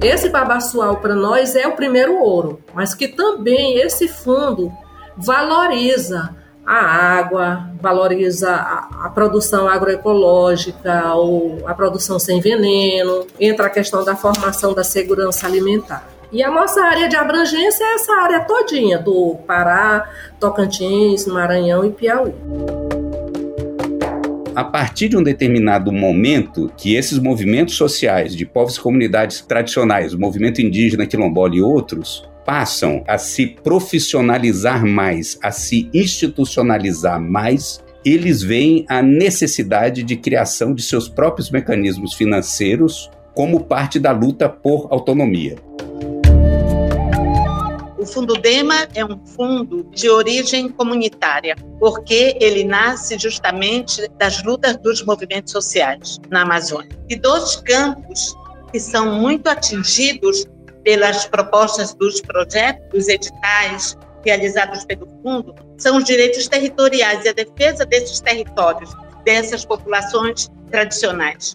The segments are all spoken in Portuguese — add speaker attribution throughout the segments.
Speaker 1: esse babaçual para nós é o primeiro ouro, mas que também esse fundo valoriza a água, valoriza a, a, produção agroecológica ou a produção sem veneno, entra a questão da formação da segurança alimentar. E a nossa área de abrangência é essa área todinha, do Pará, Tocantins, Maranhão e Piauí
Speaker 2: a partir de um determinado momento que esses movimentos sociais de povos e comunidades tradicionais, o movimento indígena, quilombola e outros, passam a se profissionalizar mais, a se institucionalizar mais, eles veem a necessidade de criação de seus próprios mecanismos financeiros como parte da luta por autonomia.
Speaker 3: Fundo Dema é um fundo de origem comunitária, porque ele nasce justamente das lutas dos movimentos sociais na Amazônia. E dois campos que são muito atingidos pelas propostas dos projetos, dos editais realizados pelo fundo, são os direitos territoriais e a defesa desses territórios, dessas populações tradicionais.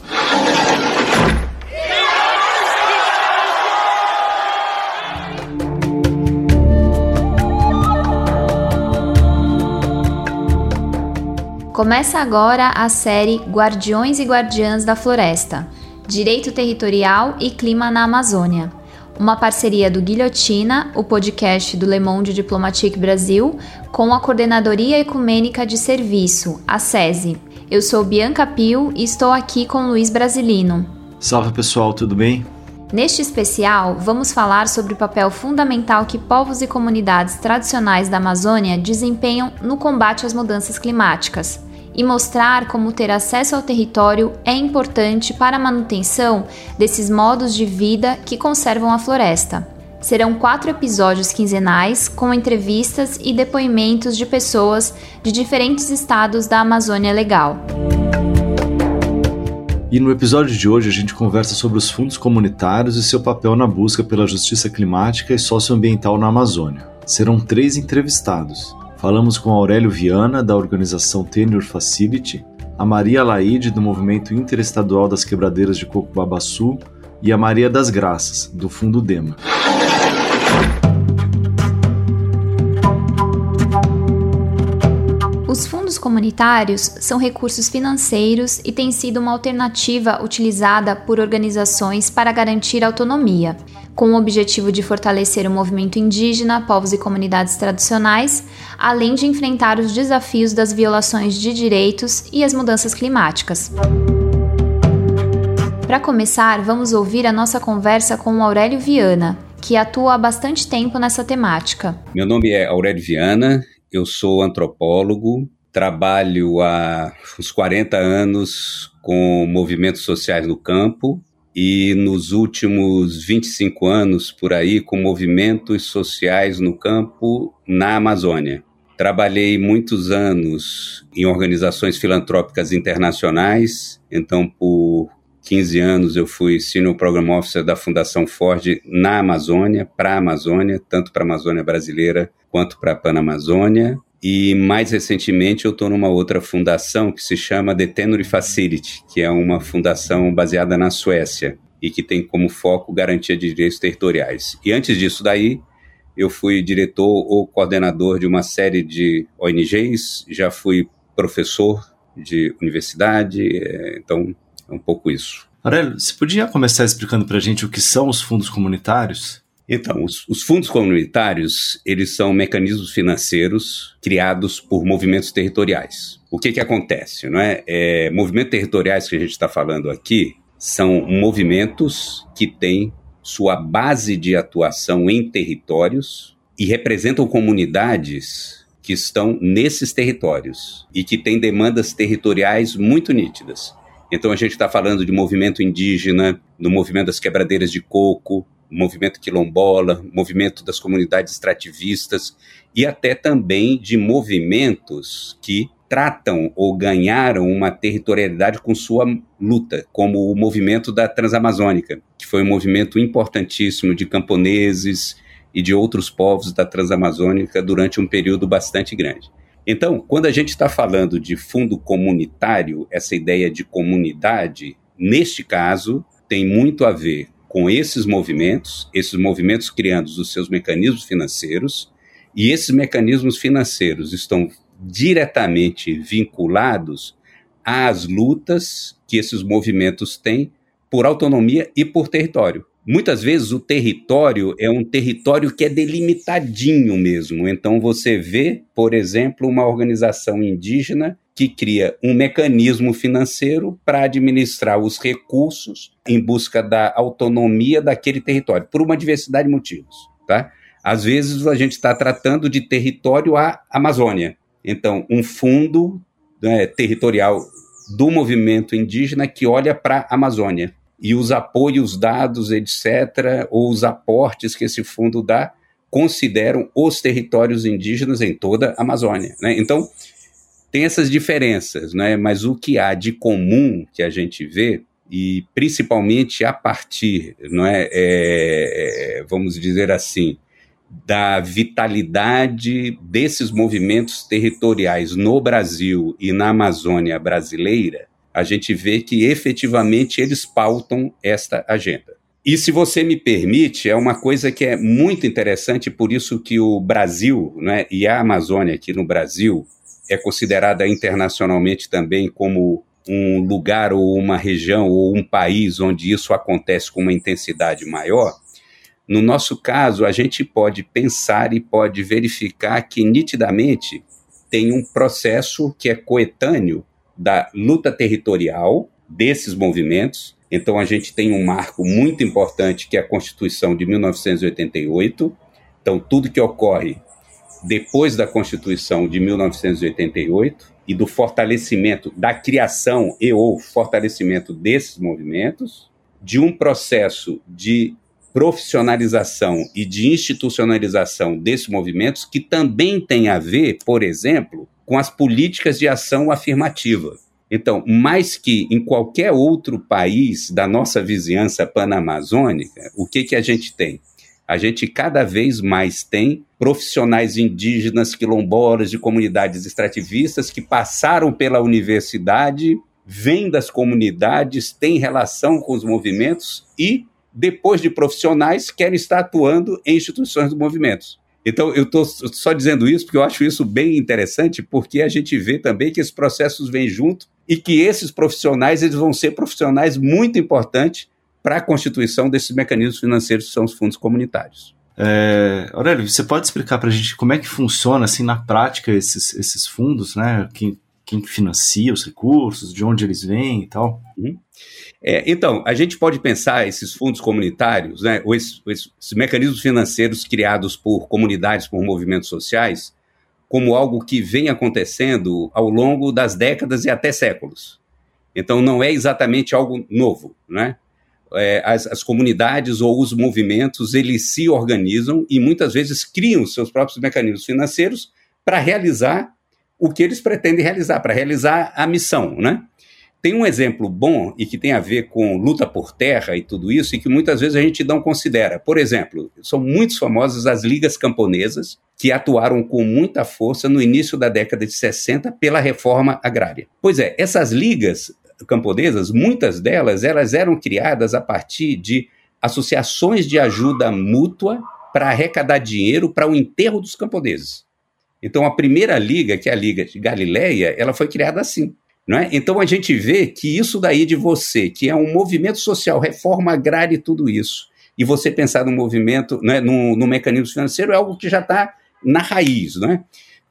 Speaker 4: Começa agora a série Guardiões e Guardiãs da Floresta Direito Territorial e Clima na Amazônia. Uma parceria do Guilhotina, o podcast do Le Monde Diplomatique Brasil, com a Coordenadoria Ecumênica de Serviço, a SESI. Eu sou Bianca Pio e estou aqui com Luiz Brasilino.
Speaker 5: Salve pessoal, tudo bem?
Speaker 4: Neste especial, vamos falar sobre o papel fundamental que povos e comunidades tradicionais da Amazônia desempenham no combate às mudanças climáticas e mostrar como ter acesso ao território é importante para a manutenção desses modos de vida que conservam a floresta. Serão quatro episódios quinzenais com entrevistas e depoimentos de pessoas de diferentes estados da Amazônia Legal.
Speaker 5: E no episódio de hoje a gente conversa sobre os fundos comunitários e seu papel na busca pela justiça climática e socioambiental na Amazônia. Serão três entrevistados. Falamos com Aurélio Viana, da organização Tenure Facility, a Maria Laide, do Movimento Interestadual das Quebradeiras de Coco Babaçu, e a Maria das Graças, do Fundo Dema.
Speaker 4: Comunitários são recursos financeiros e têm sido uma alternativa utilizada por organizações para garantir autonomia, com o objetivo de fortalecer o movimento indígena, povos e comunidades tradicionais, além de enfrentar os desafios das violações de direitos e as mudanças climáticas. Para começar, vamos ouvir a nossa conversa com o Aurélio Viana, que atua há bastante tempo nessa temática.
Speaker 2: Meu nome é Aurélio Viana, eu sou antropólogo, trabalho há uns 40 anos com movimentos sociais no campo e nos últimos 25 anos por aí com movimentos sociais no campo na Amazônia. Trabalhei muitos anos em organizações filantrópicas internacionais, então por 15 anos eu fui Senior Program Officer da Fundação Ford na Amazônia, para a Amazônia, tanto para a Amazônia brasileira quanto para a Panamazônia. E mais recentemente eu estou numa outra fundação que se chama The Tenure Facility, que é uma fundação baseada na Suécia e que tem como foco garantia de direitos territoriais. E antes disso daí, eu fui diretor ou coordenador de uma série de ONGs, já fui professor de universidade, é, então é um pouco isso.
Speaker 5: Aurélio, você podia começar explicando para a gente o que são os fundos comunitários?
Speaker 2: Então, os, os, fundos comunitários, eles são mecanismos financeiros criados por movimentos territoriais. O que que acontece, não é? é movimentos territoriais que a gente está falando aqui são movimentos que têm sua base de atuação em territórios e representam comunidades que estão nesses territórios e que têm demandas territoriais muito nítidas. Então a gente está falando de movimento indígena, do movimento das quebradeiras de coco, movimento quilombola, movimento das comunidades extrativistas e até também de movimentos que tratam ou ganharam uma territorialidade com sua luta, como o movimento da Transamazônica, que foi um movimento importantíssimo de camponeses e de outros povos da Transamazônica durante um período bastante grande. Então, quando a gente está falando de fundo comunitário, essa ideia de comunidade, neste caso, tem muito a ver com esses movimentos, esses movimentos criando os seus mecanismos financeiros, e esses mecanismos financeiros estão diretamente vinculados às lutas que esses movimentos têm por autonomia e por território. Muitas vezes o território é um território que é delimitadinho mesmo. Então você vê, por exemplo, uma organização indígena que cria um mecanismo financeiro para administrar os recursos em busca da autonomia daquele território, por uma diversidade de motivos. Tá? Às vezes a gente está tratando de território à Amazônia. Então, um fundo né, territorial do movimento indígena que olha para a Amazônia e os apoios dados, etc., ou os aportes que esse fundo dá, consideram os territórios indígenas em toda a Amazônia. Né? Então, tem essas diferenças, né? mas o que há de comum que a gente vê, e principalmente a partir, não é, é vamos dizer assim, da vitalidade desses movimentos territoriais no Brasil e na Amazônia brasileira, a gente vê que efetivamente eles pautam esta agenda. E se você me permite, é uma coisa que é muito interessante, por isso que o Brasil né, e a Amazônia aqui no Brasil é considerada internacionalmente também como um lugar ou uma região ou um país onde isso acontece com uma intensidade maior. No nosso caso, a gente pode pensar e pode verificar que nitidamente tem um processo que é coetâneo da luta territorial desses movimentos. Então, a gente tem um marco muito importante que é a Constituição de 1988. Então, tudo que ocorre depois da Constituição de 1988 e do fortalecimento, da criação e ou fortalecimento desses movimentos, de um processo de profissionalização e de institucionalização desses movimentos que também tem a ver, por exemplo, com as políticas de ação afirmativa. Então, mais que em qualquer outro país da nossa vizinhança panamazônica, o que, que a gente tem? A gente cada vez mais tem profissionais indígenas, quilombolas, de comunidades extrativistas que passaram pela universidade, vêm das comunidades, têm relação com os movimentos e, depois de profissionais, querem estar atuando em instituições dos movimentos. Então, eu estou só dizendo isso porque eu acho isso bem interessante, porque a gente vê também que esses processos vêm junto e que esses profissionais eles vão ser profissionais muito importantes para a constituição desses mecanismos financeiros que são os fundos comunitários.
Speaker 5: É, Aurélio, você pode explicar para a gente como é que funciona assim na prática esses, esses fundos, né? Quem, quem financia os recursos, de onde eles vêm e tal? Uhum.
Speaker 2: É, então, a gente pode pensar esses fundos comunitários, né, ou esses, esses, mecanismos financeiros criados por comunidades, por movimentos sociais, como algo que vem acontecendo ao longo das décadas e até séculos. Então, não é exatamente algo novo, né? É, as, as, comunidades ou os movimentos, eles se organizam e muitas vezes criam seus próprios mecanismos financeiros para realizar o que eles pretendem realizar, para realizar a missão, né? Tem um exemplo bom e que tem a ver com luta por terra e tudo isso, e que muitas vezes a gente não considera. Por exemplo, são muito famosas as ligas camponesas, que atuaram com muita força no início da década de 60 pela reforma agrária. Pois é, essas ligas camponesas, muitas delas, elas eram criadas a partir de associações de ajuda mútua para arrecadar dinheiro para o enterro dos camponeses. Então, a primeira liga, que é a Liga de Galileia, ela foi criada assim. Não é? Então a gente vê que isso daí de você, que é um movimento social, reforma agrária e tudo isso, e você pensar no movimento, no, no mecanismo financeiro, é algo que já está na raiz. Né?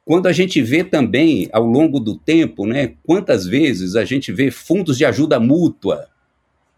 Speaker 2: Quando a gente vê também, ao longo do tempo, né, quantas vezes a gente vê fundos de ajuda mútua,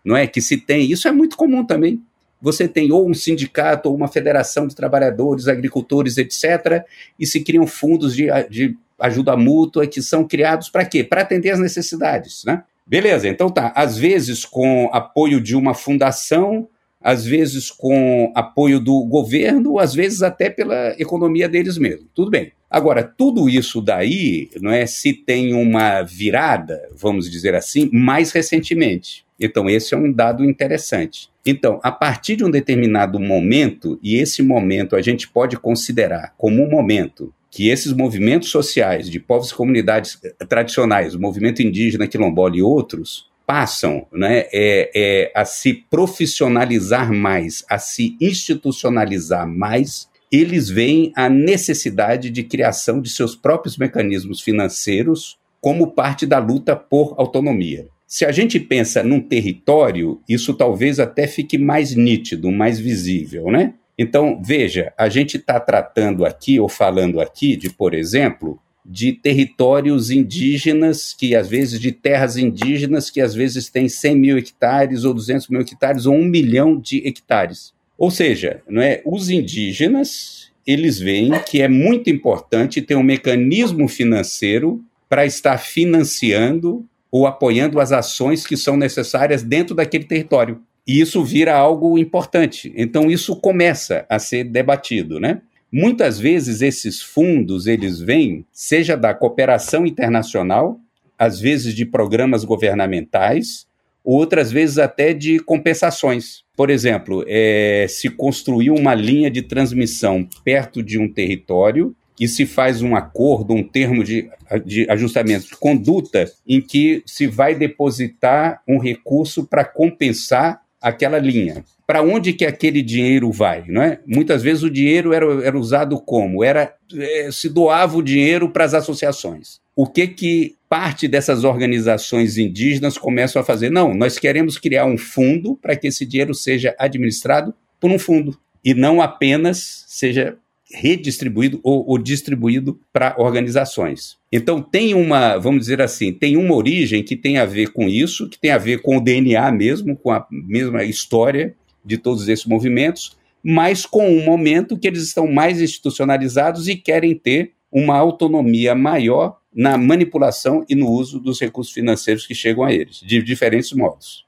Speaker 2: não é? Que se tem, isso é muito comum também. Você tem ou um sindicato ou uma federação de trabalhadores, agricultores, etc., e se criam fundos de, de ajuda mútua que são criados para quê? Para atender as necessidades, né? Beleza, então tá. Às vezes com apoio de uma fundação, às vezes com apoio do governo, às vezes até pela economia deles mesmos. Tudo bem. Agora, tudo isso daí, não é, se tem uma virada, vamos dizer assim, mais recentemente. Então, esse é um dado interessante. Então, a partir de um determinado momento, e esse momento a gente pode considerar como um momento que esses movimentos sociais de povos e comunidades tradicionais, o movimento indígena, quilombola e outros, passam né, é, é, a se profissionalizar mais, a se institucionalizar mais, eles veem a necessidade de criação de seus próprios mecanismos financeiros como parte da luta por autonomia. Se a gente pensa num território, isso talvez até fique mais nítido, mais visível, né? Então, veja, a gente está tratando aqui, ou falando aqui, de, por exemplo, de territórios indígenas, que às vezes, de terras indígenas, que às vezes têm 100 mil hectares, ou 200 mil hectares, ou um milhão de hectares. Ou seja, não é, os indígenas, eles veem que é muito importante ter um mecanismo financeiro para estar financiando ou apoiando as ações que são necessárias dentro daquele território. E isso vira algo importante. Então isso começa a ser debatido, né? Muitas vezes esses fundos eles vêm seja da cooperação internacional, às vezes de programas governamentais, outras vezes até de compensações. Por exemplo, é, se construiu uma linha de transmissão perto de um território e se faz um acordo, um termo de, de ajustamento de conduta, em que se vai depositar um recurso para compensar aquela linha para onde que aquele dinheiro vai, não é? Muitas vezes o dinheiro era, era usado como? Era é, se doava o dinheiro para as associações. O que que parte dessas organizações indígenas começam a fazer? Não, nós queremos criar um fundo para que esse dinheiro seja administrado por um fundo e não apenas seja redistribuído ou, ou distribuído para organizações. Então tem uma, vamos dizer assim, tem uma origem que tem a ver com isso, que tem a ver com o DNA mesmo, com a mesma história de todos esses movimentos, mas com um momento que eles estão mais institucionalizados e querem ter uma autonomia maior na manipulação e no uso dos recursos financeiros que chegam a eles, de diferentes modos.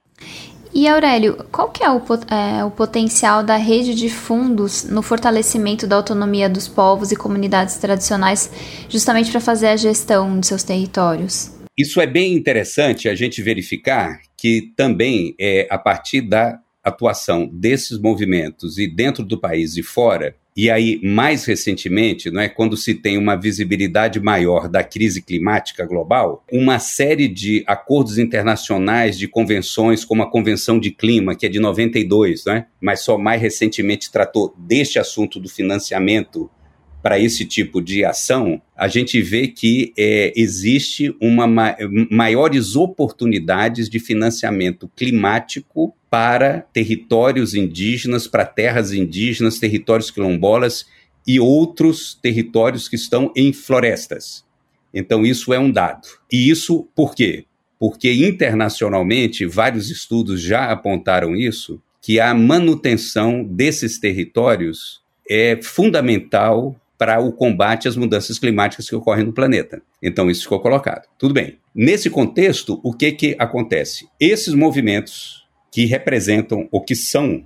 Speaker 4: E Aurélio, qual que é o, é o, potencial da rede de fundos no fortalecimento da autonomia dos povos e comunidades tradicionais, justamente para fazer a gestão de seus territórios?
Speaker 2: Isso é bem interessante a gente verificar que também é a partir da atuação desses movimentos e dentro do país e fora, e aí mais recentemente, não é quando se tem uma visibilidade maior da crise climática global, uma série de acordos internacionais, de convenções, como a Convenção de Clima, que é de 92, né? mas só mais recentemente tratou deste assunto do financiamento para esse tipo de ação, a gente vê que é, existe uma ma maiores oportunidades de financiamento climático para territórios indígenas, para terras indígenas, territórios quilombolas e outros territórios que estão em florestas. Então, isso é um dado. E isso por quê? Porque internacionalmente, vários estudos já apontaram isso, que a manutenção desses territórios é fundamental para o combate às mudanças climáticas que ocorrem no planeta. Então, isso ficou colocado. Tudo bem. Nesse contexto, o que, que acontece? Esses movimentos que representam ou que são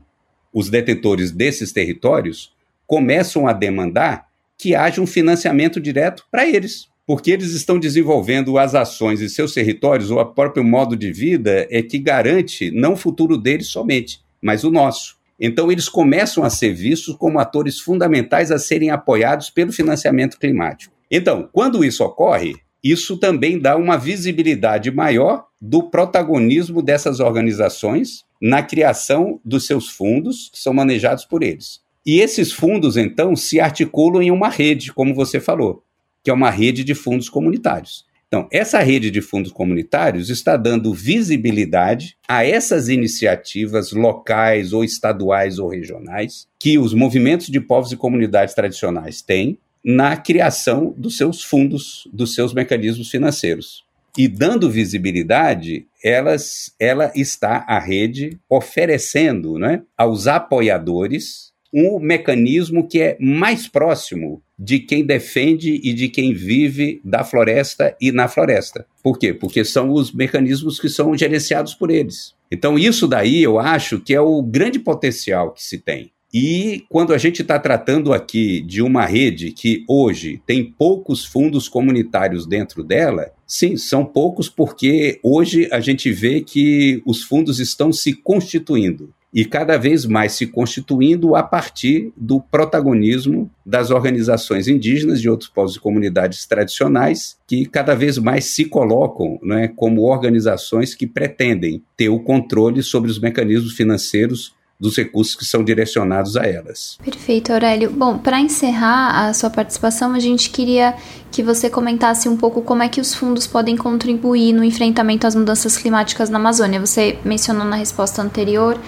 Speaker 2: os detentores desses territórios começam a demandar que haja um financiamento direto para eles, porque eles estão desenvolvendo as ações em seus territórios, ou o próprio modo de vida é que garante não o futuro deles somente, mas o nosso. Então, eles começam a ser vistos como atores fundamentais a serem apoiados pelo financiamento climático. Então, quando isso ocorre, isso também dá uma visibilidade maior do protagonismo dessas organizações na criação dos seus fundos, que são manejados por eles. E esses fundos, então, se articulam em uma rede, como você falou, que é uma rede de fundos comunitários. Então, essa rede de fundos comunitários está dando visibilidade a essas iniciativas locais ou estaduais ou regionais que os movimentos de povos e comunidades tradicionais têm na criação dos seus fundos, dos seus mecanismos financeiros. E dando visibilidade, elas, ela está a rede oferecendo né, aos apoiadores um mecanismo que é mais próximo de quem defende e de quem vive da floresta e na floresta. Por quê? Porque são os mecanismos que são gerenciados por eles. Então, isso daí eu acho que é o grande potencial que se tem. E quando a gente está tratando aqui de uma rede que hoje tem poucos fundos comunitários dentro dela, sim, são poucos porque hoje a gente vê que os fundos estão se constituindo. E cada vez mais se constituindo a partir do protagonismo das organizações indígenas de outros povos e comunidades tradicionais que cada vez mais se colocam né, como organizações que pretendem ter o controle sobre os mecanismos financeiros dos recursos que são direcionados a elas.
Speaker 4: Perfeito, Aurélio. Bom, para encerrar a sua participação, a gente queria que você comentasse um pouco como é que os fundos podem contribuir no enfrentamento às mudanças climáticas na Amazônia. Você mencionou na resposta anterior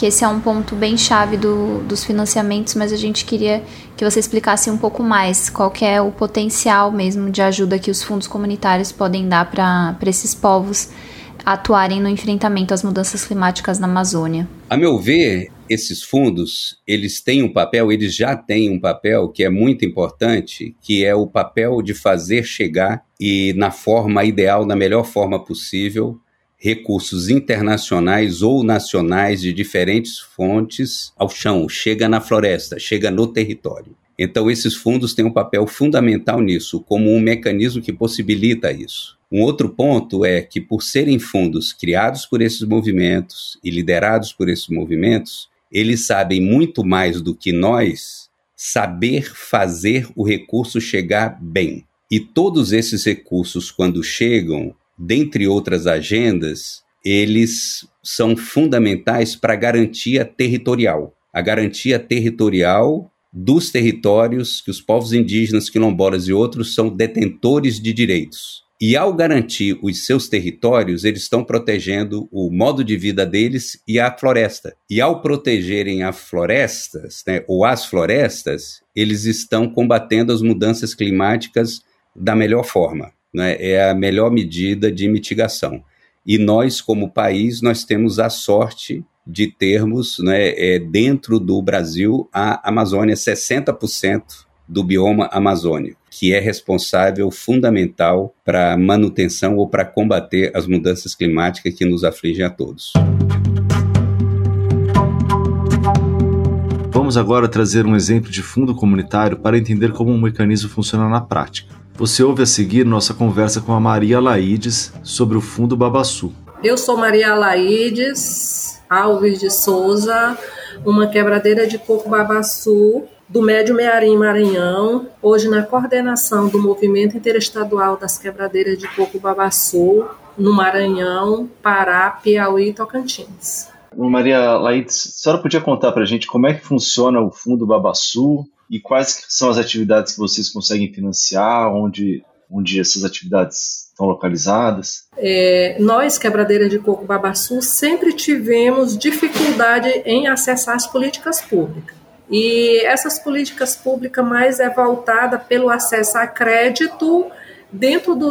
Speaker 4: que esse é um ponto bem chave do, dos financiamentos, mas a gente queria que você explicasse um pouco mais qual é o potencial mesmo de ajuda que os fundos comunitários podem dar para esses povos atuarem no enfrentamento às mudanças climáticas na Amazônia?
Speaker 2: A meu ver, esses fundos, eles têm um papel, eles já têm um papel que é muito importante, que é o papel de fazer chegar e na forma ideal, na melhor forma possível, recursos internacionais ou nacionais de diferentes fontes ao chão, chega na floresta, chega no território. Então, esses fundos têm um papel fundamental nisso, como um mecanismo que possibilita isso. Um outro ponto é que, por serem fundos criados por esses movimentos e liderados por esses movimentos, eles sabem muito mais do que nós saber fazer o recurso chegar bem. E todos esses recursos, quando chegam, dentre outras agendas, eles são fundamentais para a garantia territorial. A garantia territorial dos territórios que os povos indígenas, quilombolas e outros são detentores de direitos. E ao garantir os seus territórios, eles estão protegendo o modo de vida deles e a floresta. E ao protegerem as florestas, né, ou as florestas, eles estão combatendo as mudanças climáticas da melhor forma. Né? É a melhor medida de mitigação. E nós, como país, nós temos a sorte de termos né, é, dentro do Brasil a Amazônia 60% do bioma amazônico, que é responsável fundamental para manutenção ou para combater as mudanças climáticas que nos afligem a todos.
Speaker 5: Vamos agora trazer um exemplo de fundo comunitário para entender como um mecanismo funciona na prática. Você ouve a seguir nossa conversa com a Maria Laides sobre o Fundo Babaçu.
Speaker 1: Eu sou Maria Laides Alves de Souza, uma quebradeira de coco babaçu do Médio Mearim Maranhão, hoje na coordenação do Movimento Interestadual das Quebradeiras de Coco Babaçu, no Maranhão, Pará, Piauí e Tocantins.
Speaker 5: Maria Laides, a senhora podia contar para a gente como é que funciona o Fundo Babaçu e quais são as atividades que vocês conseguem financiar, onde, onde essas atividades estão localizadas?
Speaker 1: É, nós, Quebradeira de Coco Babaçu, sempre tivemos dificuldade em acessar as políticas públicas. E essas políticas públicas mais é voltada pelo acesso a crédito dentro do,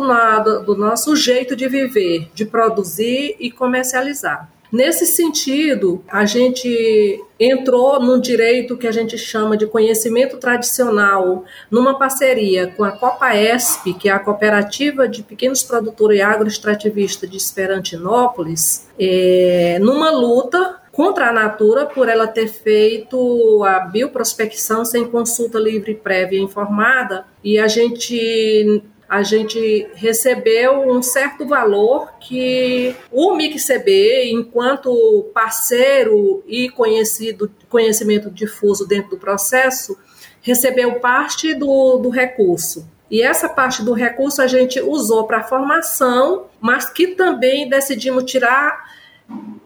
Speaker 1: do nosso jeito de viver, de produzir e comercializar. Nesse sentido, a gente entrou num direito que a gente chama de conhecimento tradicional, numa parceria com a Copaesp, que é a Cooperativa de Pequenos Produtores e Agroextrativistas de Esperantinópolis, é, numa luta contra a Natura por ela ter feito a bioprospecção sem consulta livre, prévia e informada, e a gente a gente recebeu um certo valor que o MICCB, enquanto parceiro e conhecido, conhecimento difuso dentro do processo, recebeu parte do, do recurso. E essa parte do recurso a gente usou para formação, mas que também decidimos tirar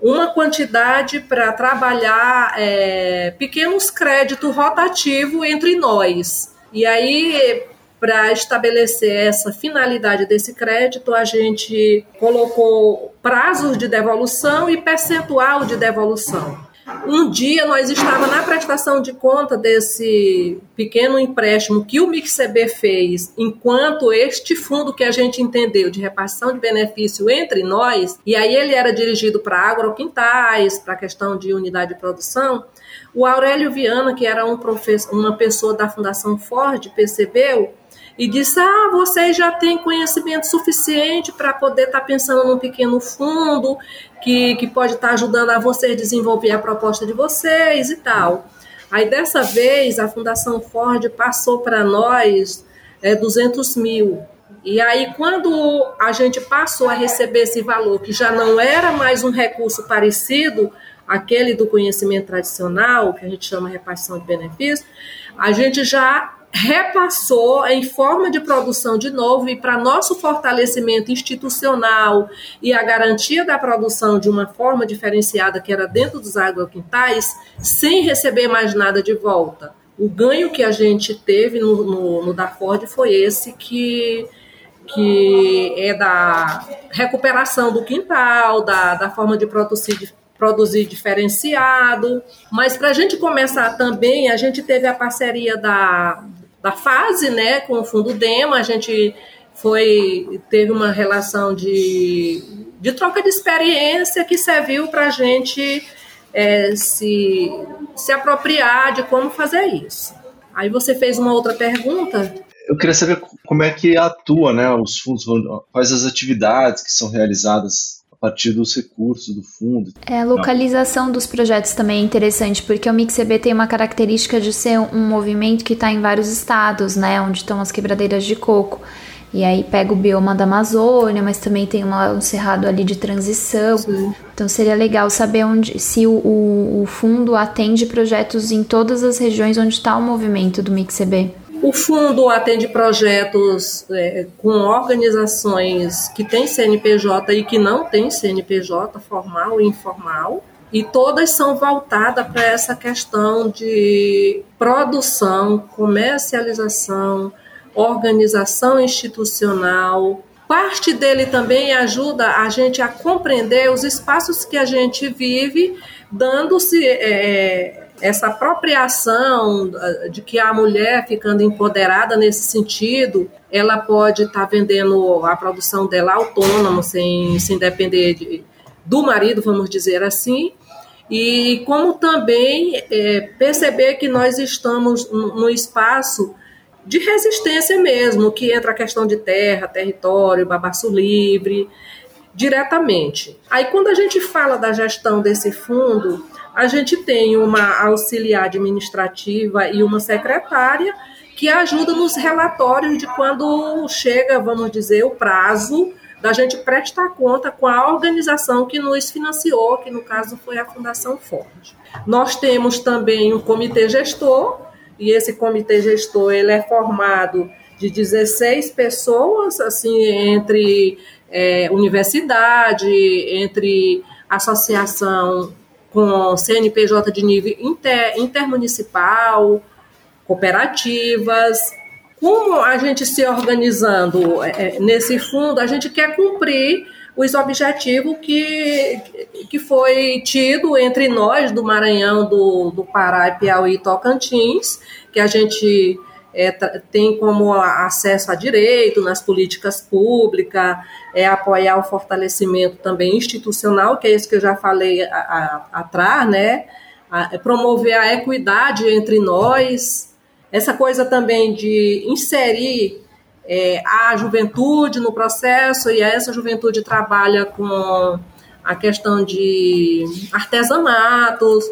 Speaker 1: uma quantidade para trabalhar é, pequenos créditos rotativos entre nós. E aí, para estabelecer essa finalidade desse crédito, a gente colocou prazos de devolução e percentual de devolução. Um dia nós estávamos na prestação de conta desse pequeno empréstimo que o MixCB fez, enquanto este fundo que a gente entendeu de repartição de benefício entre nós, e aí ele era dirigido para agroquintais, para a questão de unidade de produção, o Aurélio Viana, que era um uma pessoa da Fundação Ford, percebeu e disse: Ah, vocês já têm conhecimento suficiente para poder estar tá pensando num pequeno fundo que, que pode estar tá ajudando a vocês desenvolver a proposta de vocês e tal. Aí dessa vez a Fundação Ford passou para nós é, 200 mil. E aí, quando a gente passou a receber esse valor, que já não era mais um recurso parecido, aquele do conhecimento tradicional, que a gente chama repartição de benefícios, a gente já repassou em forma de produção de novo e para nosso fortalecimento institucional e a garantia da produção de uma forma diferenciada que era dentro dos agroquintais, sem receber mais nada de volta. O ganho que a gente teve no, no, no da foi esse que que é da recuperação do quintal, da, da forma de produzir, produzir diferenciado. Mas para a gente começar também, a gente teve a parceria da, da fase, né, com o Fundo Dema, a gente foi teve uma relação de, de troca de experiência que serviu para a gente é, se, se apropriar de como fazer isso. Aí você fez uma outra pergunta.
Speaker 6: Eu queria saber como é que atua, né, os fundos, quais as atividades que são realizadas partir dos recursos do fundo.
Speaker 4: É, a localização dos projetos também é interessante, porque o MixEB tem uma característica de ser um movimento que está em vários estados, né, onde estão as quebradeiras de coco. E aí pega o bioma da Amazônia, mas também tem uma, um cerrado ali de transição. Sim. Então seria legal saber onde, se o, o, o fundo atende projetos em todas as regiões onde está o movimento do MixEB.
Speaker 1: O fundo atende projetos é, com organizações que têm CNPJ e que não têm CNPJ, formal e informal, e todas são voltadas para essa questão de produção, comercialização, organização institucional. Parte dele também ajuda a gente a compreender os espaços que a gente vive, dando-se é, essa apropriação de que a mulher ficando empoderada nesse sentido, ela pode estar tá vendendo a produção dela autônoma, sem, sem depender de, do marido, vamos dizer assim, e como também é, perceber que nós estamos no espaço de resistência mesmo, que entra a questão de terra, território, babaço livre, diretamente. Aí quando a gente fala da gestão desse fundo, a gente tem uma auxiliar administrativa e uma secretária que ajuda nos relatórios de quando chega, vamos dizer, o prazo da gente prestar conta com a organização que nos financiou, que no caso foi a Fundação Ford. Nós temos também um comitê gestor, e esse comitê gestor ele é formado de 16 pessoas, assim, entre é, universidade, entre associação com CNPJ de nível inter, intermunicipal, cooperativas. Como a gente se organizando é, é, nesse fundo, a gente quer cumprir os objetivos que, que foi tido entre nós do Maranhão, do, do Pará, Piauí e Tocantins, que a gente é, tem como acesso a direito nas políticas públicas, é apoiar o fortalecimento também institucional, que é isso que eu já falei atrás, né? A, é promover a equidade entre nós, essa coisa também de inserir é, a juventude no processo, e essa juventude trabalha com a questão de artesanatos,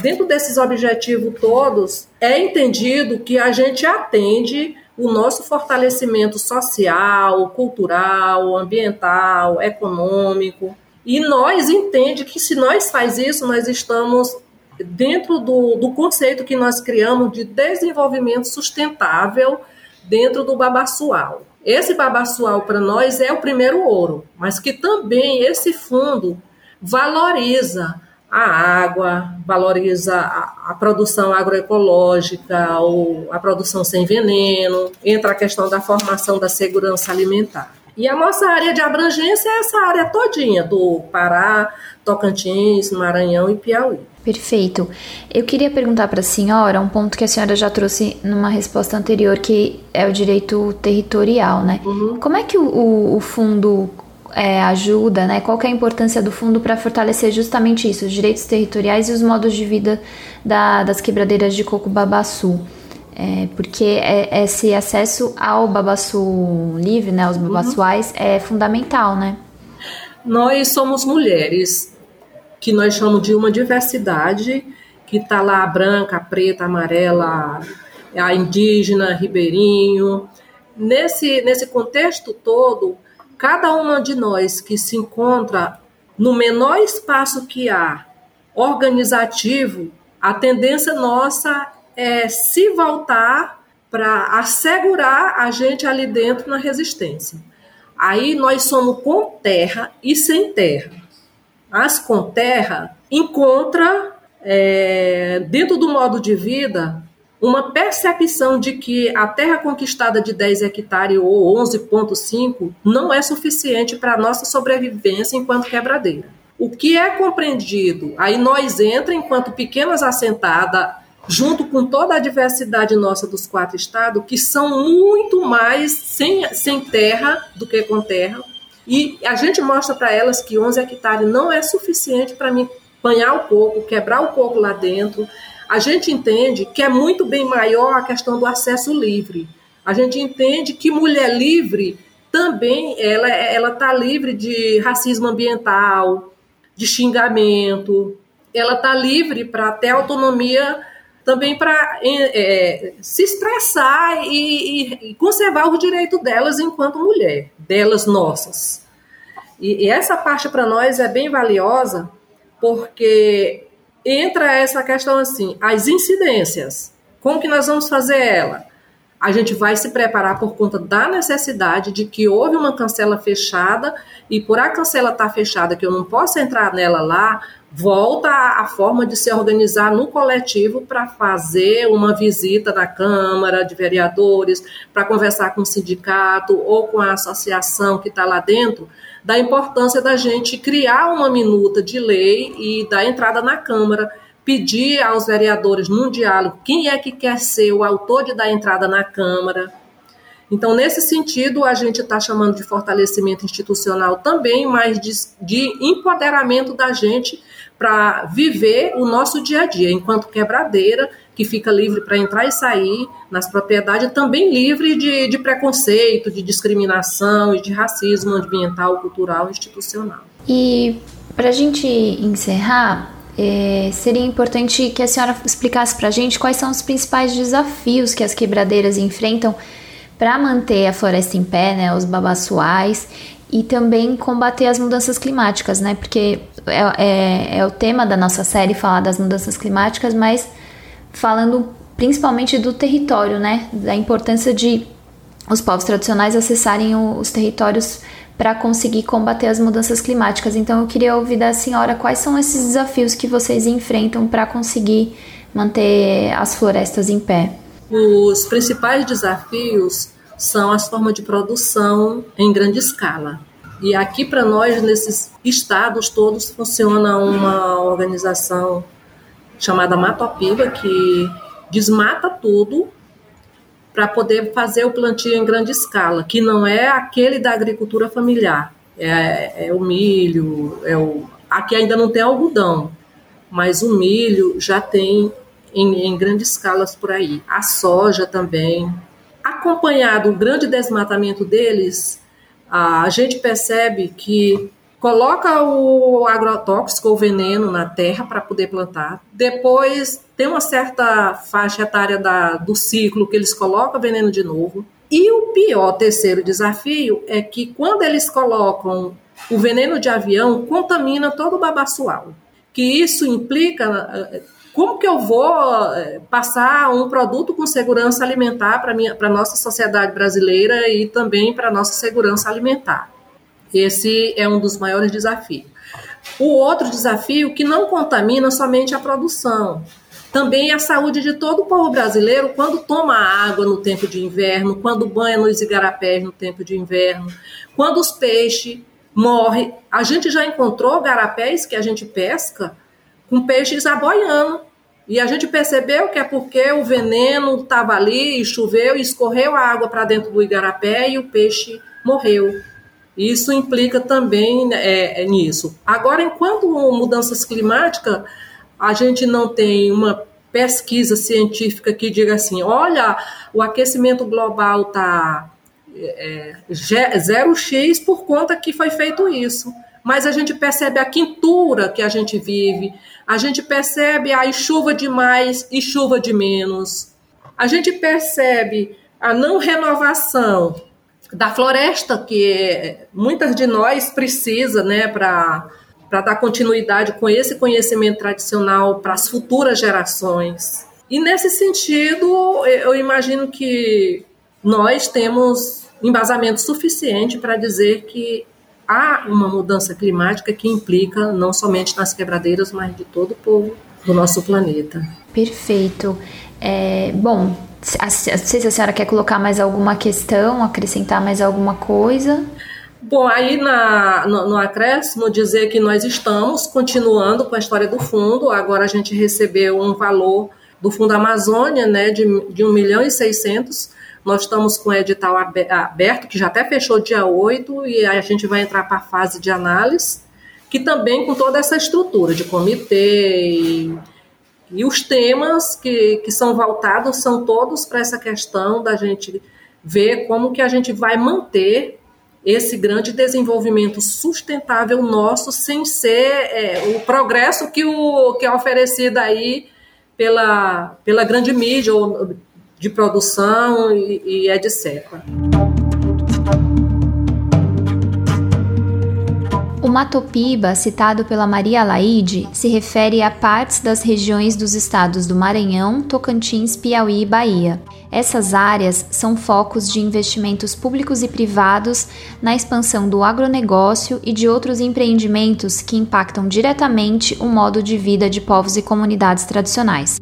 Speaker 1: Dentro desses objetivos todos, é entendido que a gente atende o nosso fortalecimento social, cultural, ambiental, econômico. E nós entende que se nós faz isso, nós estamos dentro do, do conceito que nós criamos de desenvolvimento sustentável dentro do babaçual. Esse babaçual para nós é o primeiro ouro, mas que também esse fundo valoriza a água, valoriza a, a, produção agroecológica ou a produção sem veneno, entra a questão da formação da segurança alimentar. E a nossa área de abrangência é essa área todinha, do Pará, Tocantins, Maranhão e Piauí.
Speaker 4: Perfeito. Eu queria perguntar para a senhora um ponto que a senhora já trouxe numa resposta anterior, que é o direito territorial, né? Uhum. Como é que o, o, o fundo é, ajuda, né? Qual é a importância do fundo para fortalecer justamente isso, os direitos territoriais e os modos de vida da, das quebradeiras de coco babaçu. É, porque é, esse acesso ao babaçu livre, né, aos uhum. babaçuais, uhum. é fundamental, né?
Speaker 1: Nós somos mulheres, que nós chamamos de uma diversidade, que está lá a branca, a preta, a amarela, a indígena, ribeirinho. Nesse, nesse contexto todo, cada uma de nós que se encontra no menor espaço que há organizativo, a tendência nossa é se voltar para assegurar a gente ali dentro na resistência. Aí nós somos com terra e sem terra. As com terra encontra é, dentro do modo de vida uma percepção de que a terra conquistada de 10 hectares ou 11,5 não é suficiente para a nossa sobrevivência enquanto quebradeira. O que é compreendido, aí nós entra enquanto pequenas assentadas, junto com toda a diversidade nossa dos quatro estados, que são muito mais sem, sem terra do que com terra, e a gente mostra para elas que 11 hectares não é suficiente para mim apanhar o coco, quebrar o coco lá dentro, a gente entende que é muito bem maior a questão do acesso livre. A gente entende que mulher livre também ela ela está livre de racismo ambiental, de xingamento, ela está livre para ter autonomia também para é, se expressar e, e, conservar o direito delas enquanto mulher, delas nossas. E, e essa parte para nós é bem valiosa porque entra essa questão assim, as incidências. Como que nós vamos fazer ela? A gente vai se preparar por conta da necessidade de que houve uma cancela fechada e por a cancela estar tá fechada, que eu não posso entrar nela lá, volta a, forma de se organizar no coletivo para fazer uma visita na Câmara de Vereadores, para conversar com o sindicato ou com a associação que está lá dentro, da importância da gente criar uma minuta de lei e dar entrada na Câmara, pedir aos vereadores num diálogo quem é que quer ser o autor de dar entrada na Câmara. Então, nesse sentido, a gente está chamando de fortalecimento institucional também, mas de, de empoderamento da gente para viver o nosso dia a dia, enquanto quebradeira, que fica livre para entrar e sair nas propriedades, também livre de, de preconceito, de discriminação e de racismo ambiental, cultural e institucional.
Speaker 4: E para a gente encerrar, é, seria importante que a senhora explicasse para a gente quais são os principais desafios que as quebradeiras enfrentam para manter a floresta em pé, né, os babaçuais, e também combater as mudanças climáticas, né? Porque é, é, é o tema da nossa série falar das mudanças climáticas, mas falando principalmente do território, né? Da importância de os povos tradicionais acessarem os territórios para conseguir combater as mudanças climáticas. Então eu queria ouvir da senhora quais são esses desafios que vocês enfrentam para conseguir manter as florestas em pé.
Speaker 1: Os principais desafios são as formas de produção em grande escala. E aqui para nós, nesses estados todos, funciona uma organização chamada Matopiba, que desmata tudo para poder fazer o plantio em grande escala, que não é aquele da agricultura familiar. É, é o milho, é o, aqui ainda não tem algodão, mas o milho já tem em, em grandes escalas por aí. A soja também. Acompanhado o grande desmatamento deles, a gente percebe que coloca o agrotóxico ou veneno na terra para poder plantar. Depois tem uma certa faixa etária da, do ciclo que eles colocam veneno de novo. E o pior terceiro desafio é que quando eles colocam o veneno de avião, contamina todo o babaçual. Que isso implica eh, como que eu vou eh, passar um produto com segurança alimentar para a nossa sociedade brasileira e também para a nossa segurança alimentar. Esse é um dos maiores desafios. O outro desafio que não contamina somente a produção, também a saúde de todo o povo brasileiro quando toma água no tempo de inverno, quando banha nos igarapés no tempo de inverno, quando os peixes morrem. A gente já encontrou garapés que a gente pesca com peixes aboiando. E a gente percebeu que é porque o veneno estava ali, e choveu e escorreu a água para dentro do igarapé e o peixe morreu. Isso implica também né, é, é, nisso. Agora, enquanto mudanças climáticas, a gente não tem uma pesquisa científica que diga assim: olha, o aquecimento global está é, 0x por conta que foi feito isso. Mas a gente percebe a quintura que a gente vive, a gente percebe a chuva de mais e chuva de menos, a gente percebe a não renovação da floresta que muitas de nós precisa, né, para para dar continuidade com esse conhecimento tradicional para as futuras gerações. E nesse sentido, eu imagino que nós temos embasamento suficiente para dizer que há uma mudança climática que implica não somente nas quebradeiras, mas de todo o povo do nosso planeta.
Speaker 4: Perfeito. É, bom, não sei se a senhora quer colocar mais alguma questão, acrescentar mais alguma coisa.
Speaker 1: Bom, aí na, no, no, acréscimo dizer que nós estamos continuando com a história do fundo, agora a gente recebeu um valor do Fundo Amazônia, né, de, de 1 milhão e 600, nós estamos com o edital aberto, que já até fechou dia 8, e a gente vai entrar para a fase de análise, que também com toda essa estrutura de comitê e, e os temas que, que são voltados são todos para essa questão da gente ver como que a gente vai manter esse grande desenvolvimento sustentável nosso sem ser é, o progresso que, o, que é oferecido aí pela, pela grande mídia ou de produção e, e etc.
Speaker 4: Matopiba, citado pela Maria Laide, se refere a partes das regiões dos estados do Maranhão, Tocantins, Piauí e Bahia. Essas áreas são focos de investimentos públicos e privados na expansão do agronegócio e de outros empreendimentos que impactam diretamente o modo de vida de povos e comunidades tradicionais.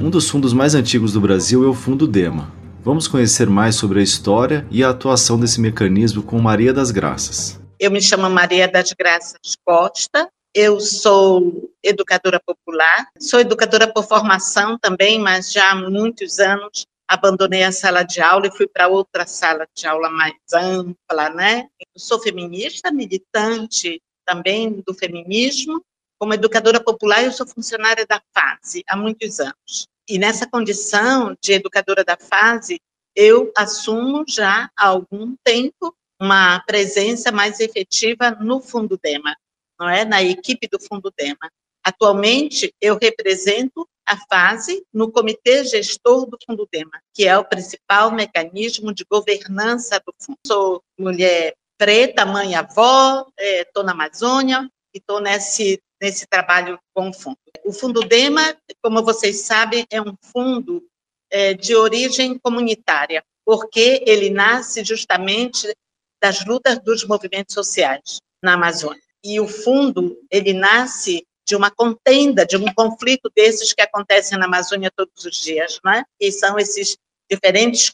Speaker 5: Um dos fundos mais antigos do Brasil é o Fundo Dema. Vamos conhecer mais sobre a história e a atuação desse mecanismo com Maria das Graças.
Speaker 3: Eu me chamo Maria das Graças Costa, eu sou educadora popular, sou educadora por formação também, mas já há muitos anos abandonei a sala de aula e fui para outra sala de aula mais ampla, né? Eu sou feminista, militante também do feminismo. Como educadora popular, eu sou funcionária da FASE há muitos anos. E nessa condição de educadora da fase, eu assumo já há algum tempo uma presença mais efetiva no Fundo Dema, não é? Na equipe do Fundo Dema. Atualmente, eu represento a fase no comitê gestor do Fundo Dema, que é o principal mecanismo de governança do fundo. Sou mulher preta, mãe, avó, estou é, na Amazônia e estou nesse, nesse trabalho com o fundo. O Fundo Dema, como vocês sabem, é um fundo é, de origem comunitária, porque ele nasce justamente das lutas dos movimentos sociais na Amazônia. E o fundo, ele nasce de uma contenda, de um conflito desses que acontecem na Amazônia todos os dias, né? E são esses diferentes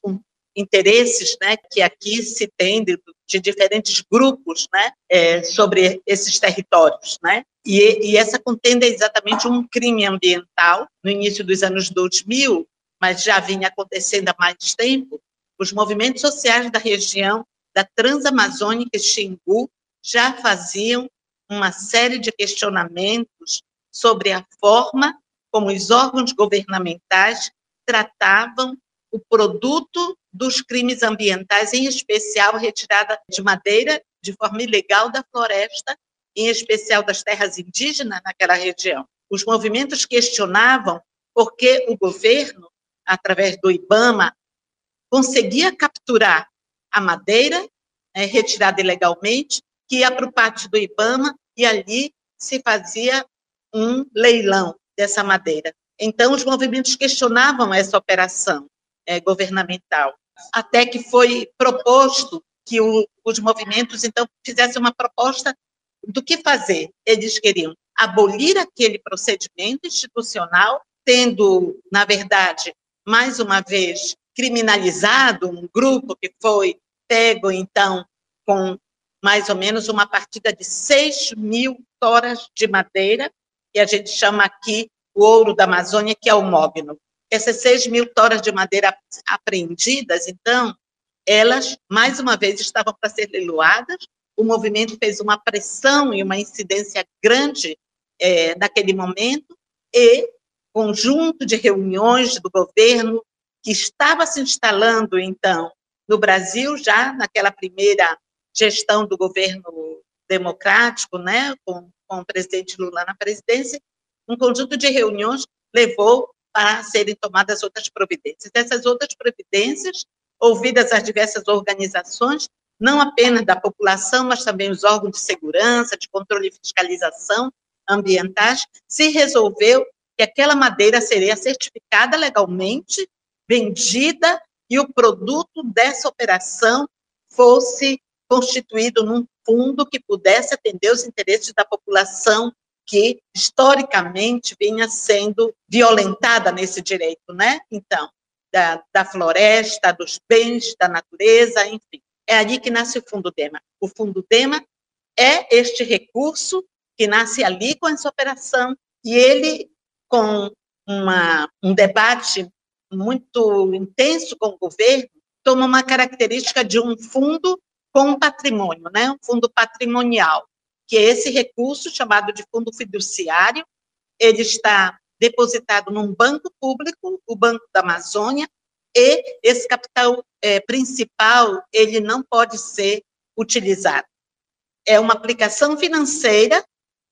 Speaker 3: interesses, né, que aqui se tem de, de diferentes grupos, né, é, sobre esses territórios, né? E, e, essa contenda é exatamente um crime ambiental. No início dos anos 2000, mas já vinha acontecendo há mais tempo, os movimentos sociais da região da Transamazônica Xingu já faziam uma série de questionamentos sobre a forma como os órgãos governamentais tratavam o produto dos crimes ambientais, em especial retirada de madeira de forma ilegal da floresta em especial das terras indígenas naquela região. Os movimentos questionavam por que o governo, através do IBAMA, conseguia capturar a madeira é, retirada ilegalmente, que ia para o pátio do IBAMA e ali se fazia um leilão dessa madeira. Então, os movimentos questionavam essa operação é, governamental, até que foi proposto que o, os movimentos, então, fizessem uma proposta do que fazer. Eles queriam abolir aquele procedimento institucional, tendo, na verdade, mais uma vez, criminalizado um grupo que foi pego, então, com mais ou menos uma partida de 6 mil toras de madeira, que a gente chama aqui o ouro da Amazônia, que é o mogno. Essas 6 mil toras de madeira apreendidas, então, elas, mais uma vez, estavam para ser leiloadas, o movimento fez uma pressão e uma incidência grande é, naquele momento, e conjunto de reuniões do governo que estava se instalando, então, no Brasil, já naquela primeira gestão do governo democrático, né, com, com o presidente Lula na presidência, um conjunto de reuniões levou para serem tomadas outras providências. Essas outras providências, ouvidas as diversas organizações, não apenas da população, mas também os órgãos de segurança, de controle e fiscalização ambientais, se resolveu que aquela madeira seria certificada legalmente, vendida e o produto dessa operação fosse constituído num fundo que pudesse atender os interesses da população que historicamente vinha sendo violentada nesse direito, né? Então, da, da floresta, dos bens, da natureza, enfim. É ali que nasce o Fundo Dema. O Fundo Dema é este recurso que nasce ali com essa operação e ele, com uma, um debate muito intenso com o governo, toma uma característica de um fundo com patrimônio, né? um fundo patrimonial, que é esse recurso chamado de fundo fiduciário, ele está depositado num banco público, o Banco da Amazônia, e esse capital é, principal, ele não pode ser utilizado. É uma aplicação financeira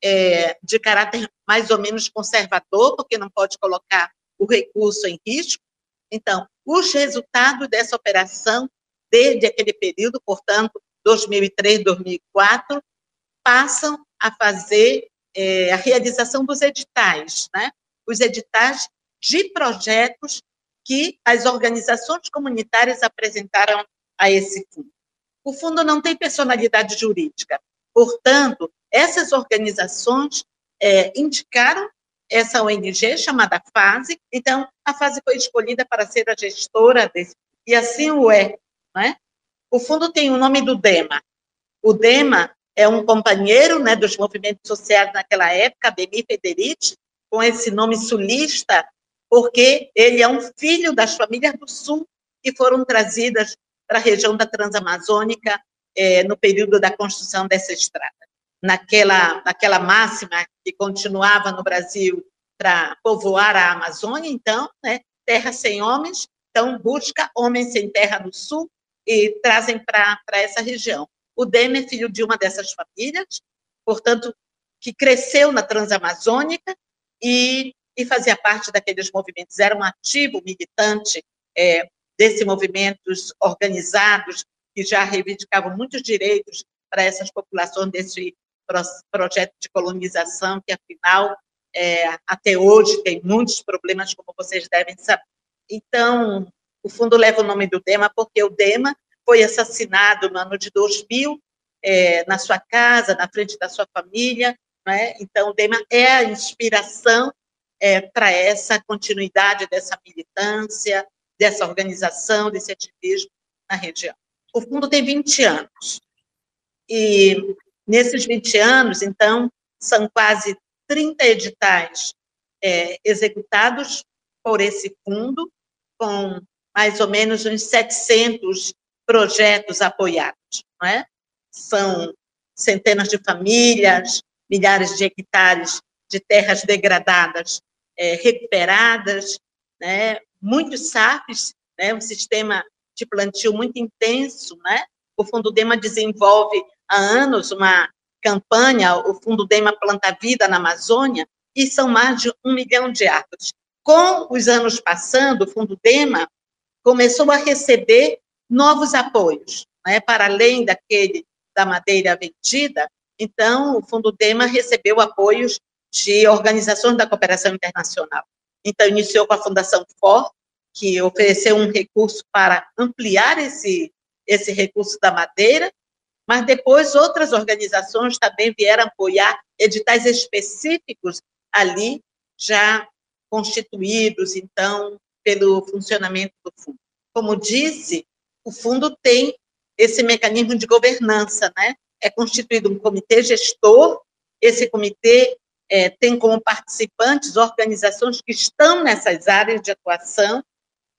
Speaker 3: é, de caráter mais ou menos conservador, porque não pode colocar o recurso em risco. Então, os resultados dessa operação, desde aquele período, portanto, 2003, 2004, passam a fazer é, a realização dos editais, né? Os editais de projetos que as organizações comunitárias apresentaram a esse fundo. O fundo não tem personalidade jurídica, portanto, essas organizações é, indicaram essa ONG chamada FASE, então a FASE foi escolhida para ser a gestora desse, e assim o é, né? O fundo tem o nome do DEMA. O DEMA é um companheiro né, dos movimentos sociais naquela época, Demi Federici, com esse nome sulista, porque ele é um filho das famílias do Sul que foram trazidas para a região da Transamazônica é, no período da construção dessa estrada. Naquela, naquela máxima que continuava no Brasil para povoar a Amazônia, então, né, terra sem homens, então busca homens sem terra no Sul e trazem para essa região. O Deme é filho de uma dessas famílias, portanto, que cresceu na Transamazônica e, e fazia parte daqueles movimentos, era um ativo militante é, desses movimentos organizados que já reivindicavam muitos direitos para essas populações desse projeto de colonização, que afinal, é, até hoje, tem muitos problemas, como vocês devem saber. Então, o fundo leva o nome do Dema porque o Dema foi assassinado no ano de 2000, é, na sua casa, na frente da sua família, né? Então, o Dema é a inspiração é, para essa continuidade dessa militância, dessa organização, desse ativismo na região. O fundo tem 20 anos. E nesses 20 anos, então, são quase 30 editais é, executados por esse fundo, com mais ou menos uns 700 projetos apoiados. Não é? São centenas de famílias, milhares de hectares de terras degradadas é, recuperadas, né? muitos SAFs, né? um sistema de plantio muito intenso. Né? O Fundo Dema desenvolve há anos uma campanha, o Fundo Dema Planta Vida na Amazônia, e são mais de um milhão de árvores. Com os anos passando, o Fundo Dema começou a receber novos apoios, né, para além daquele da madeira vendida. Então, o Fundo Dema recebeu apoios de organizações da cooperação internacional. Então, iniciou com a Fundação FOR, que ofereceu um recurso para ampliar esse, esse recurso da madeira, mas depois outras organizações também vieram apoiar editais específicos ali, já constituídos, então, pelo funcionamento do fundo. Como disse, o fundo tem esse mecanismo de governança, né? É constituído um comitê gestor, esse comitê é, tem como participantes organizações que estão nessas áreas de atuação.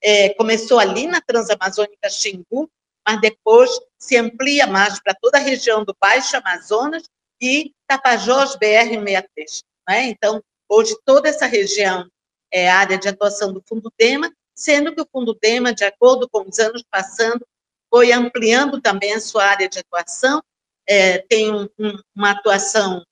Speaker 3: É, começou ali na Transamazônica Xingu, mas depois se amplia mais para toda a região do Baixo Amazonas e Tapajós BR-63. Né? Então, hoje toda essa região é área de atuação do Fundo DEMA, sendo que o Fundo DEMA, de acordo com os anos passando, foi ampliando também a sua área de atuação, é, tem um, um, uma atuação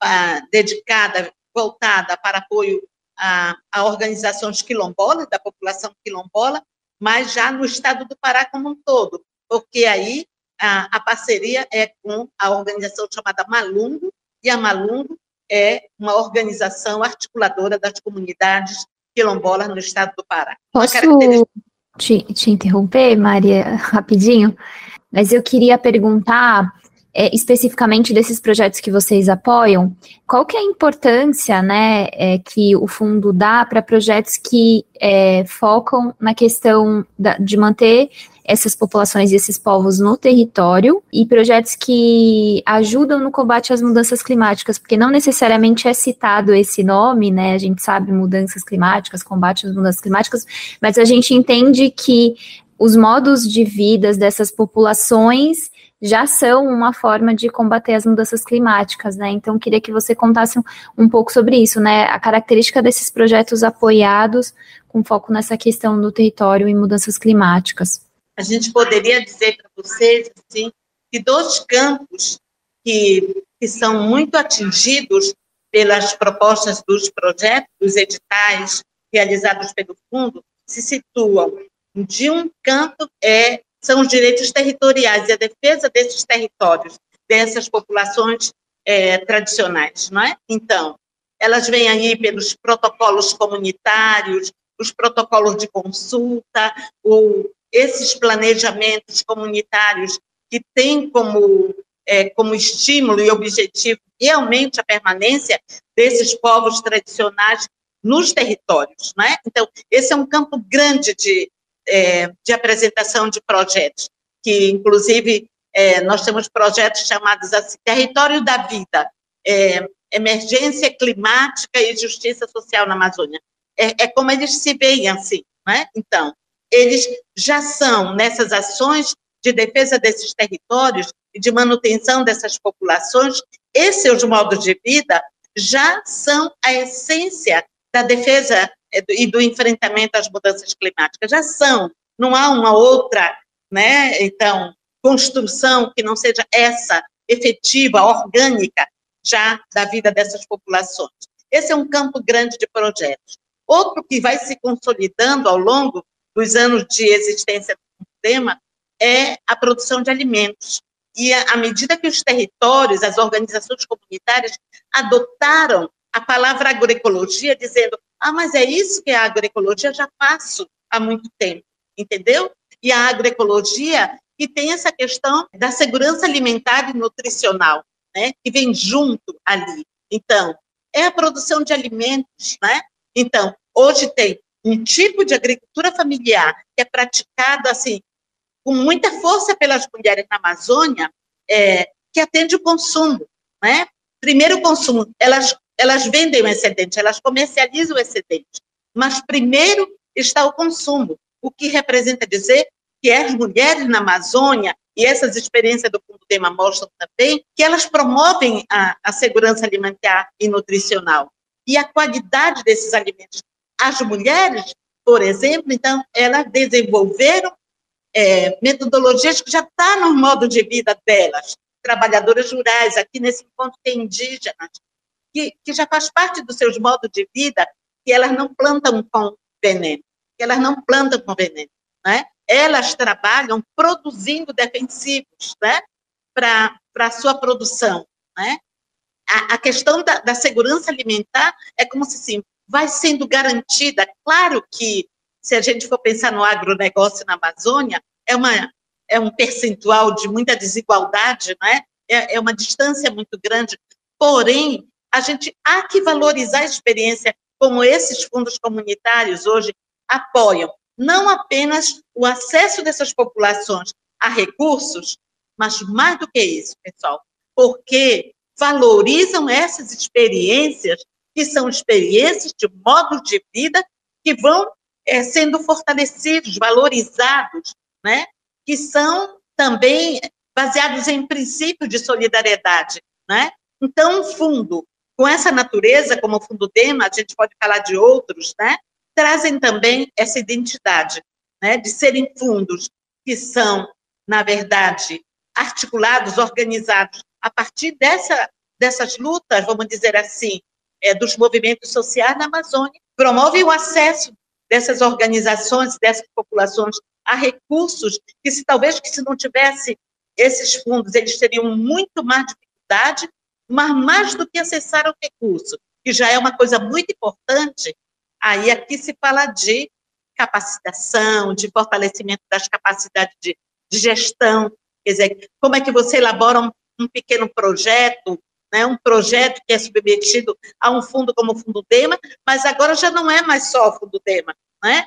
Speaker 3: ah, dedicada, voltada para apoio a, a organizações quilombolas, da população quilombola, mas já no estado do Pará como um todo, porque aí a, a parceria é com a organização chamada Malungo, e a Malungo é uma organização articuladora das comunidades quilombolas no estado do Pará.
Speaker 4: Posso te, te interromper, Maria, rapidinho? Mas eu queria perguntar é, especificamente desses projetos que vocês apoiam, qual que é a importância né, é, que o fundo dá para projetos que é, focam na questão da, de manter essas populações e esses povos no território e projetos que ajudam no combate às mudanças climáticas, porque não necessariamente é citado esse nome, né? A gente sabe mudanças climáticas, combate às mudanças climáticas, mas a gente entende que os modos de vida dessas populações já são uma forma de combater as mudanças climáticas, né? Então, queria que você contasse um, um pouco sobre isso, né? A característica desses projetos apoiados com foco nessa questão do território e mudanças climáticas
Speaker 3: a gente poderia dizer para vocês assim, que dois campos que, que são muito atingidos pelas propostas dos projetos, dos editais realizados pelo fundo, se situam. De um canto é, são os direitos territoriais e a defesa desses territórios, dessas populações é, tradicionais, não é? Então, elas vêm aí pelos protocolos comunitários, os protocolos de consulta, o, esses planejamentos comunitários que têm como, é, como estímulo e objetivo realmente a permanência desses povos tradicionais nos territórios. Né? Então, esse é um campo grande de, é, de apresentação de projetos, que, inclusive, é, nós temos projetos chamados assim, Território da Vida, é, Emergência Climática e Justiça Social na Amazônia. É, é como eles se veem assim. Né? Então, eles já são, nessas ações de defesa desses territórios e de manutenção dessas populações, e seus modos de vida já são a essência da defesa eh, e do enfrentamento às mudanças climáticas, já são, não há uma outra, né, então, construção que não seja essa efetiva, orgânica, já da vida dessas populações. Esse é um campo grande de projetos. Outro que vai se consolidando ao longo dos anos de existência do sistema é a produção de alimentos. E à medida que os territórios, as organizações comunitárias adotaram a palavra agroecologia, dizendo: ah, mas é isso que é a agroecologia, já faço há muito tempo, entendeu? E a agroecologia que tem essa questão da segurança alimentar e nutricional, né, que vem junto ali. Então, é a produção de alimentos, né? Então, hoje tem um tipo de agricultura familiar que é praticado assim com muita força pelas mulheres na Amazônia, é, que atende o consumo, né? Primeiro o consumo, elas elas vendem o excedente, elas comercializam o excedente, mas primeiro está o consumo, o que representa dizer que as mulheres na Amazônia e essas experiências do Fundo Tema mostram também que elas promovem a, a segurança alimentar e nutricional e a qualidade desses alimentos as mulheres, por exemplo, então, elas desenvolveram é, metodologias que já estão tá no modo de vida delas. Trabalhadoras rurais, aqui nesse encontro tem indígenas, que, que já faz parte dos seus modos de vida, que elas não plantam com veneno, que elas não plantam com veneno, né? Elas trabalham produzindo defensivos, né? Para a sua produção, né? A, a questão da, da, segurança alimentar é como se assim, vai sendo garantida. Claro que, se a gente for pensar no agronegócio na Amazônia, é, uma, é um percentual de muita desigualdade, não é? é? É uma distância muito grande. Porém, a gente há que valorizar a experiência como esses fundos comunitários hoje apoiam, não apenas o acesso dessas populações a recursos, mas mais do que isso, pessoal, porque valorizam essas experiências que são experiências de modo de vida que vão é, sendo fortalecidos, valorizados, né? que são também baseados em princípios de solidariedade. Né? Então, um fundo com essa natureza, como o Fundo DEMA, a gente pode falar de outros, né? trazem também essa identidade né? de serem fundos que são, na verdade, articulados, organizados a partir dessa, dessas lutas, vamos dizer assim, é, dos movimentos sociais na Amazônia, promove o acesso dessas organizações, dessas populações a recursos que se talvez que se não tivesse esses fundos eles teriam muito mais dificuldade, mas mais do que acessar o recurso, que já é uma coisa muito importante, aí aqui se fala de capacitação, de fortalecimento das capacidades de, de gestão, quer dizer, como é que você elabora um, um pequeno projeto, né, um projeto que é submetido a um fundo como o Fundo Dema, mas agora já não é mais só o Fundo Dema, né?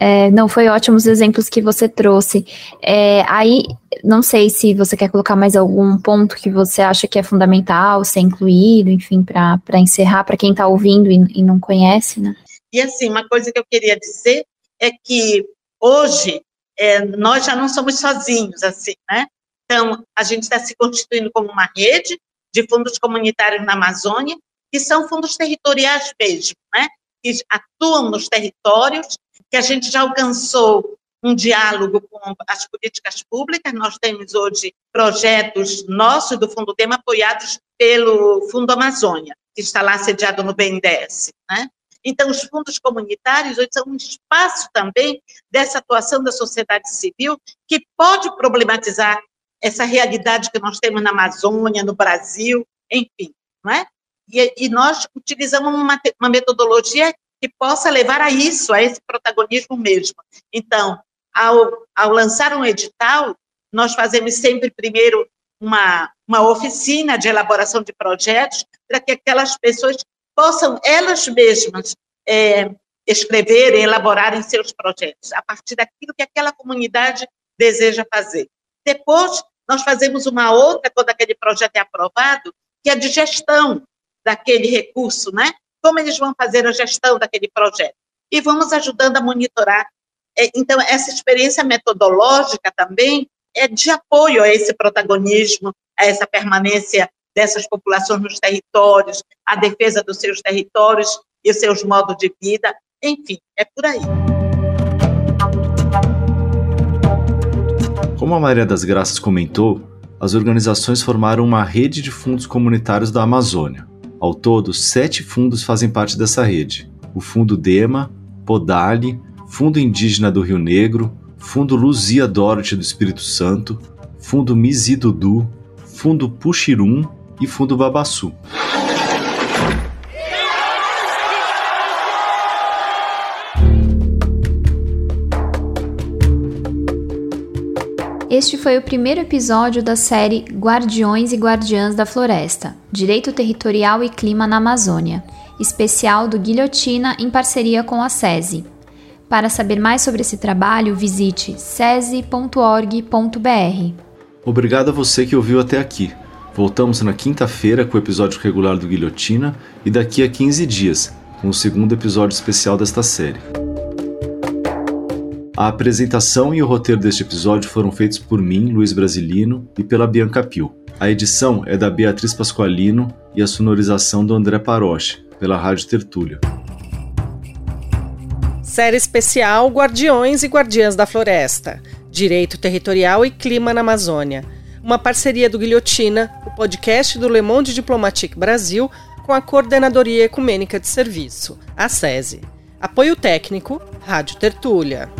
Speaker 4: É, não, foi ótimos exemplos que você trouxe. É, aí, não sei se você quer colocar mais algum ponto que você acha que é fundamental ser incluído, enfim, para encerrar, para quem está ouvindo e, e, não conhece, né?
Speaker 3: E assim, uma coisa que eu queria dizer é que hoje é, nós já não somos sozinhos, assim, né? Então, a gente está se constituindo como uma rede de fundos comunitários na Amazônia, que são fundos territoriais mesmo, né? Que atuam nos territórios que a gente já alcançou um diálogo com as políticas públicas. Nós temos hoje projetos nossos do Fundo Tema apoiados pelo Fundo Amazônia, que está lá sediado no BNDES. Né? Então, os fundos comunitários hoje são um espaço também dessa atuação da sociedade civil que pode problematizar essa realidade que nós temos na Amazônia, no Brasil, enfim, não é? E, e nós utilizamos uma, uma metodologia que possa levar a isso, a esse protagonismo mesmo. Então, ao, ao lançar um edital, nós fazemos sempre primeiro uma, uma oficina de elaboração de projetos para que aquelas pessoas possam elas mesmas é, escreverem, elaborarem seus projetos, a partir daquilo que aquela comunidade deseja fazer. Depois, nós fazemos uma outra, quando aquele projeto é aprovado, que é de gestão daquele recurso, né? como eles vão fazer a gestão daquele projeto. E vamos ajudando a monitorar. É, então, essa experiência metodológica também é de apoio a esse protagonismo, a essa permanência dessas populações nos territórios, a defesa dos seus territórios e os seus modos de vida, enfim, é por aí.
Speaker 5: Como a Maria das Graças comentou, as organizações formaram uma rede de fundos comunitários da Amazônia. Ao todo, sete fundos fazem parte dessa rede: o Fundo Dema, Podali, Fundo Indígena do Rio Negro, Fundo Luzia Dorothy do Espírito Santo, Fundo Mizidudu, Fundo Puxirum e Fundo Babaçu.
Speaker 4: Este foi o primeiro episódio da série Guardiões e Guardiãs da Floresta Direito Territorial e Clima na Amazônia, especial do Guilhotina em parceria com a SESI. Para saber mais sobre esse trabalho, visite sesi.org.br.
Speaker 5: Obrigado a você que ouviu até aqui. Voltamos na quinta-feira com o episódio regular do Guilhotina e daqui a 15 dias, com o segundo episódio especial desta série. A apresentação e o roteiro deste episódio foram feitos por mim, Luiz Brasilino, e pela Bianca Pio. A edição é da Beatriz Pasqualino e a sonorização do André Paroche, pela Rádio Tertúlia.
Speaker 7: Série especial Guardiões e Guardiãs da Floresta Direito Territorial e Clima na Amazônia. Uma parceria do Guilhotina, o podcast do Le Monde Diplomatique Brasil, com a Coordenadoria Ecumênica de Serviço, a SESI. Apoio técnico, Rádio Tertúlia.